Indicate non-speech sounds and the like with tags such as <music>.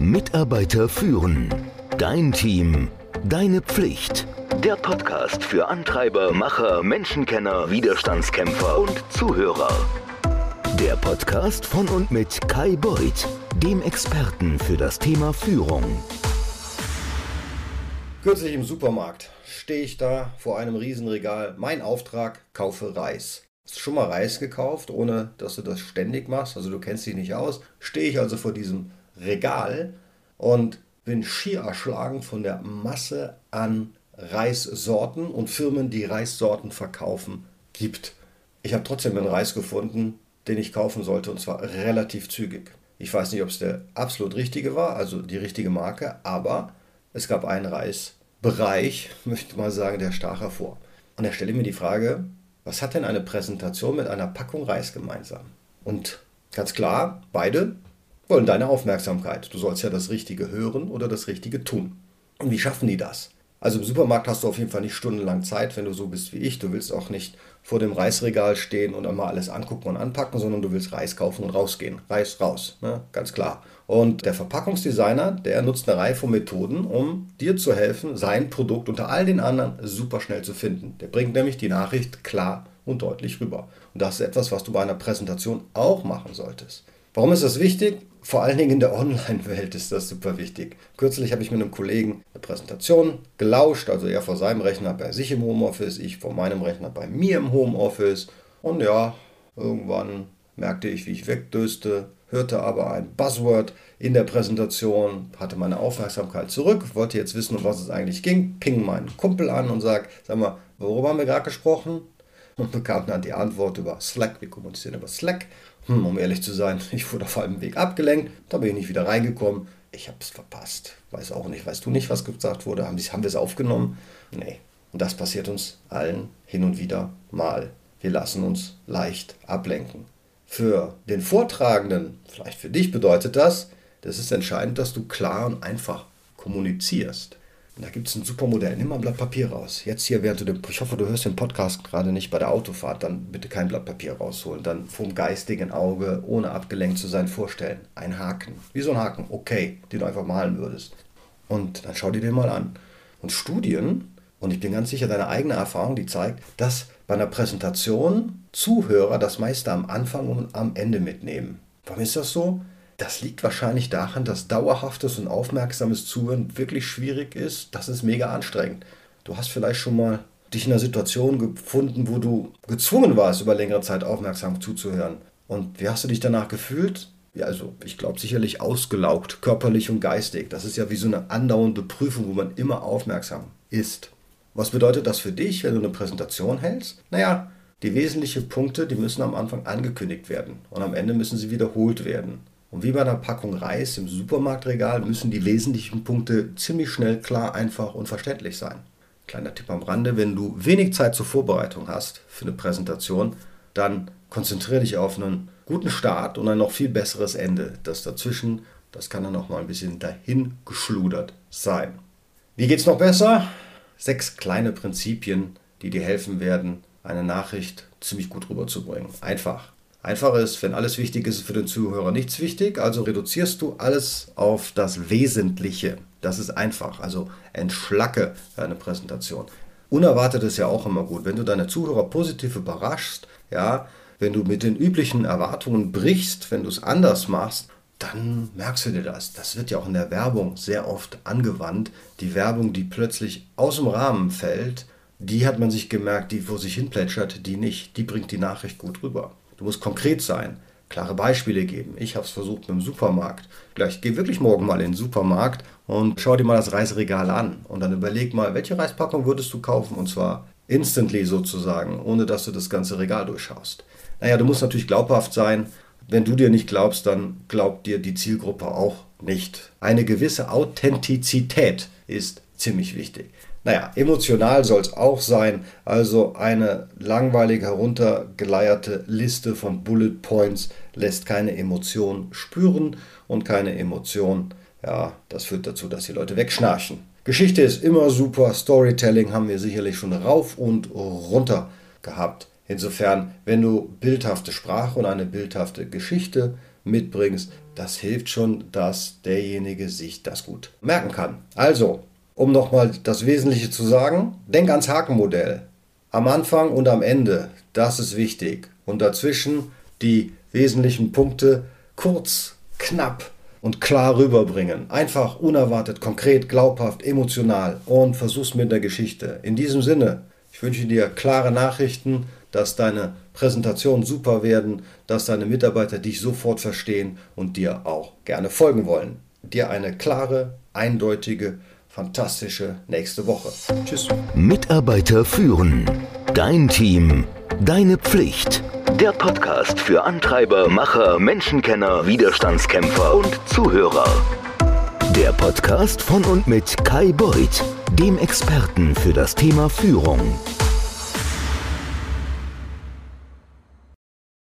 Mitarbeiter führen. Dein Team. Deine Pflicht. Der Podcast für Antreiber, Macher, Menschenkenner, Widerstandskämpfer und Zuhörer. Der Podcast von und mit Kai Beuth, dem Experten für das Thema Führung. Kürzlich im Supermarkt stehe ich da vor einem Riesenregal. Mein Auftrag, kaufe Reis. Hast du schon mal Reis gekauft, ohne dass du das ständig machst? Also du kennst dich nicht aus. Stehe ich also vor diesem Regal und bin schier erschlagen von der Masse an Reissorten und Firmen, die Reissorten verkaufen, gibt. Ich habe trotzdem einen Reis gefunden, den ich kaufen sollte und zwar relativ zügig. Ich weiß nicht, ob es der absolut richtige war, also die richtige Marke, aber es gab einen Reisbereich, <laughs> möchte mal sagen, der stach hervor. Und er stelle mir die Frage, was hat denn eine Präsentation mit einer Packung Reis gemeinsam? Und ganz klar, beide wollen deine Aufmerksamkeit. Du sollst ja das Richtige hören oder das Richtige tun. Und wie schaffen die das? Also im Supermarkt hast du auf jeden Fall nicht stundenlang Zeit, wenn du so bist wie ich. Du willst auch nicht vor dem Reisregal stehen und einmal alles angucken und anpacken, sondern du willst Reis kaufen und rausgehen. Reis raus, ne? ganz klar. Und der Verpackungsdesigner, der nutzt eine Reihe von Methoden, um dir zu helfen, sein Produkt unter all den anderen super schnell zu finden. Der bringt nämlich die Nachricht klar und deutlich rüber. Und das ist etwas, was du bei einer Präsentation auch machen solltest. Warum ist das wichtig? Vor allen Dingen in der Online-Welt ist das super wichtig. Kürzlich habe ich mit einem Kollegen eine Präsentation gelauscht, also er vor seinem Rechner bei sich im Homeoffice, ich vor meinem Rechner bei mir im Homeoffice. Und ja, irgendwann merkte ich, wie ich wegdöste, hörte aber ein Buzzword in der Präsentation, hatte meine Aufmerksamkeit zurück, wollte jetzt wissen, um was es eigentlich ging, ping meinen Kumpel an und sag, sag mal, worüber haben wir gerade gesprochen? Und bekam dann die Antwort über Slack, wir kommunizieren über Slack. Hm, um ehrlich zu sein, <laughs> ich wurde auf halbem Weg abgelenkt, da bin ich nicht wieder reingekommen. Ich habe es verpasst. Weiß auch nicht. Weißt du nicht, was gesagt wurde? Haben, haben wir es aufgenommen? Nee. Und das passiert uns allen hin und wieder mal. Wir lassen uns leicht ablenken. Für den Vortragenden, vielleicht für dich bedeutet das, das ist entscheidend, dass du klar und einfach kommunizierst. Und da gibt es ein super Modell. Nimm mal ein Blatt Papier raus. Jetzt hier, während du den, ich hoffe, du hörst den Podcast gerade nicht bei der Autofahrt, dann bitte kein Blatt Papier rausholen. Dann vom geistigen Auge, ohne abgelenkt zu sein, vorstellen. Ein Haken. Wie so ein Haken. Okay, den du einfach malen würdest. Und dann schau dir den mal an. Und Studien, und ich bin ganz sicher, deine eigene Erfahrung, die zeigt, dass bei einer Präsentation Zuhörer das meiste am Anfang und am Ende mitnehmen. Warum ist das so? Das liegt wahrscheinlich daran, dass dauerhaftes und aufmerksames Zuhören wirklich schwierig ist. Das ist mega anstrengend. Du hast vielleicht schon mal dich in einer Situation gefunden, wo du gezwungen warst, über längere Zeit aufmerksam zuzuhören. Und wie hast du dich danach gefühlt? Ja, also ich glaube sicherlich ausgelaugt, körperlich und geistig. Das ist ja wie so eine andauernde Prüfung, wo man immer aufmerksam ist. Was bedeutet das für dich, wenn du eine Präsentation hältst? Naja, die wesentlichen Punkte, die müssen am Anfang angekündigt werden und am Ende müssen sie wiederholt werden. Und wie bei einer Packung Reis im Supermarktregal müssen die wesentlichen Punkte ziemlich schnell, klar, einfach und verständlich sein. Kleiner Tipp am Rande, wenn du wenig Zeit zur Vorbereitung hast für eine Präsentation, dann konzentriere dich auf einen guten Start und ein noch viel besseres Ende. Das dazwischen, das kann dann noch mal ein bisschen dahin geschludert sein. Wie geht's noch besser? sechs kleine Prinzipien, die dir helfen werden, eine Nachricht ziemlich gut rüberzubringen. Einfach. Einfach ist, wenn alles wichtig ist, für den Zuhörer nichts wichtig, also reduzierst du alles auf das Wesentliche. Das ist einfach, also entschlacke deine Präsentation. Unerwartet ist ja auch immer gut, wenn du deine Zuhörer positiv überraschst, ja, wenn du mit den üblichen Erwartungen brichst, wenn du es anders machst, dann merkst du dir das. Das wird ja auch in der Werbung sehr oft angewandt. Die Werbung, die plötzlich aus dem Rahmen fällt, die hat man sich gemerkt, die vor sich hin plätschert, die nicht. Die bringt die Nachricht gut rüber. Du musst konkret sein, klare Beispiele geben. Ich habe es versucht mit dem Supermarkt. Gleich geh wirklich morgen mal in den Supermarkt und schau dir mal das Reisregal an. Und dann überleg mal, welche Reispackung würdest du kaufen? Und zwar instantly sozusagen, ohne dass du das ganze Regal durchschaust. Naja, du musst natürlich glaubhaft sein wenn du dir nicht glaubst, dann glaubt dir die Zielgruppe auch nicht. Eine gewisse Authentizität ist ziemlich wichtig. Naja, emotional soll es auch sein, also eine langweilig heruntergeleierte Liste von Bullet Points lässt keine Emotion spüren und keine Emotion, ja, das führt dazu, dass die Leute wegschnarchen. Geschichte ist immer super, Storytelling haben wir sicherlich schon rauf und runter gehabt. Insofern, wenn du bildhafte Sprache und eine bildhafte Geschichte mitbringst. Das hilft schon, dass derjenige sich das gut merken kann. Also, um nochmal das Wesentliche zu sagen, denk ans Hakenmodell. Am Anfang und am Ende, das ist wichtig. Und dazwischen die wesentlichen Punkte kurz, knapp und klar rüberbringen. Einfach unerwartet, konkret, glaubhaft, emotional und versuch's mit der Geschichte. In diesem Sinne, ich wünsche dir klare Nachrichten, dass deine Präsentationen super werden, dass deine Mitarbeiter dich sofort verstehen und dir auch gerne folgen wollen. Dir eine klare, eindeutige, fantastische nächste Woche. Tschüss. Mitarbeiter führen. Dein Team. Deine Pflicht. Der Podcast für Antreiber, Macher, Menschenkenner, Widerstandskämpfer und Zuhörer. Der Podcast von und mit Kai Beuth, dem Experten für das Thema Führung.